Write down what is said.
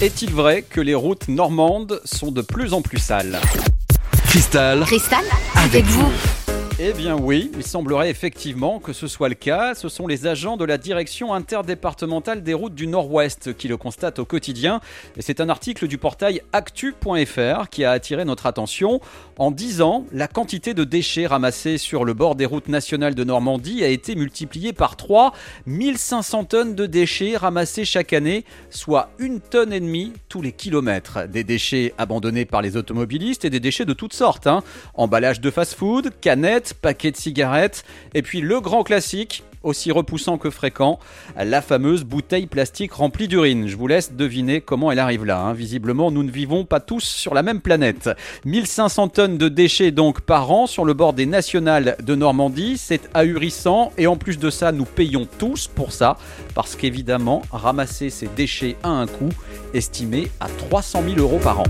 Est-il vrai que les routes normandes sont de plus en plus sales? Cristal, Cristal, avec vous. Eh bien oui, il semblerait effectivement que ce soit le cas. Ce sont les agents de la direction interdépartementale des routes du Nord-Ouest qui le constatent au quotidien. Et c'est un article du portail actu.fr qui a attiré notre attention. En 10 ans, la quantité de déchets ramassés sur le bord des routes nationales de Normandie a été multipliée par 3. 1500 tonnes de déchets ramassés chaque année, soit une tonne et demie tous les kilomètres. Des déchets abandonnés par les automobilistes et des déchets de toutes sortes. Hein. Emballage de fast-food, canettes, paquets de cigarettes, et puis le grand classique, aussi repoussant que fréquent, la fameuse bouteille plastique remplie d'urine. Je vous laisse deviner comment elle arrive là. hein. Visiblement, nous ne vivons pas tous sur la même planète. 1500 tonnes de déchets donc par an sur le bord des nationales de Normandie. C'est ahurissant et en plus de ça, nous payons tous pour ça parce qu'évidemment, ramasser ces déchets a un coût estimé à 300 000 euros par an.